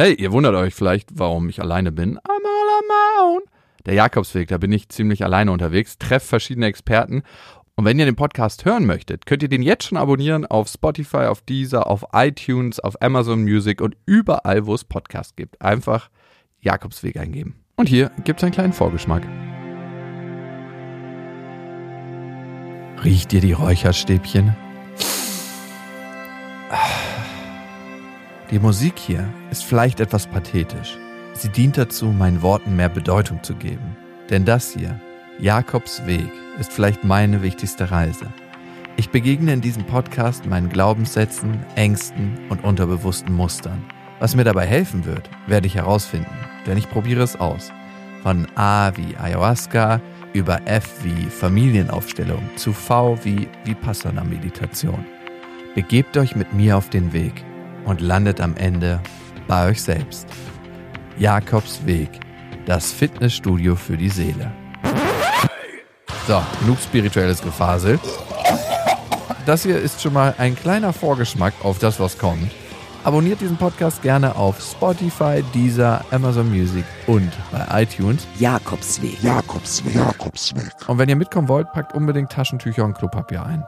Hey, ihr wundert euch vielleicht, warum ich alleine bin. I'm all own. Der Jakobsweg, da bin ich ziemlich alleine unterwegs, treffe verschiedene Experten. Und wenn ihr den Podcast hören möchtet, könnt ihr den jetzt schon abonnieren auf Spotify, auf Deezer, auf iTunes, auf Amazon Music und überall, wo es Podcasts gibt. Einfach Jakobsweg eingeben. Und hier gibt es einen kleinen Vorgeschmack. Riecht ihr die Räucherstäbchen? Die Musik hier ist vielleicht etwas pathetisch. Sie dient dazu, meinen Worten mehr Bedeutung zu geben. Denn das hier, Jakobs Weg, ist vielleicht meine wichtigste Reise. Ich begegne in diesem Podcast meinen Glaubenssätzen, Ängsten und unterbewussten Mustern. Was mir dabei helfen wird, werde ich herausfinden, denn ich probiere es aus. Von A wie Ayahuasca über F wie Familienaufstellung zu V wie Vipassana-Meditation. Begebt euch mit mir auf den Weg und landet am Ende bei euch selbst. Jakobs Weg, das Fitnessstudio für die Seele. So, genug spirituelles Gefasel. Das hier ist schon mal ein kleiner Vorgeschmack auf das, was kommt. Abonniert diesen Podcast gerne auf Spotify, Deezer, Amazon Music und bei iTunes. Jakobsweg. Jakobsweg. Jakobsweg. Und wenn ihr mitkommen wollt, packt unbedingt Taschentücher und Klopapier ein.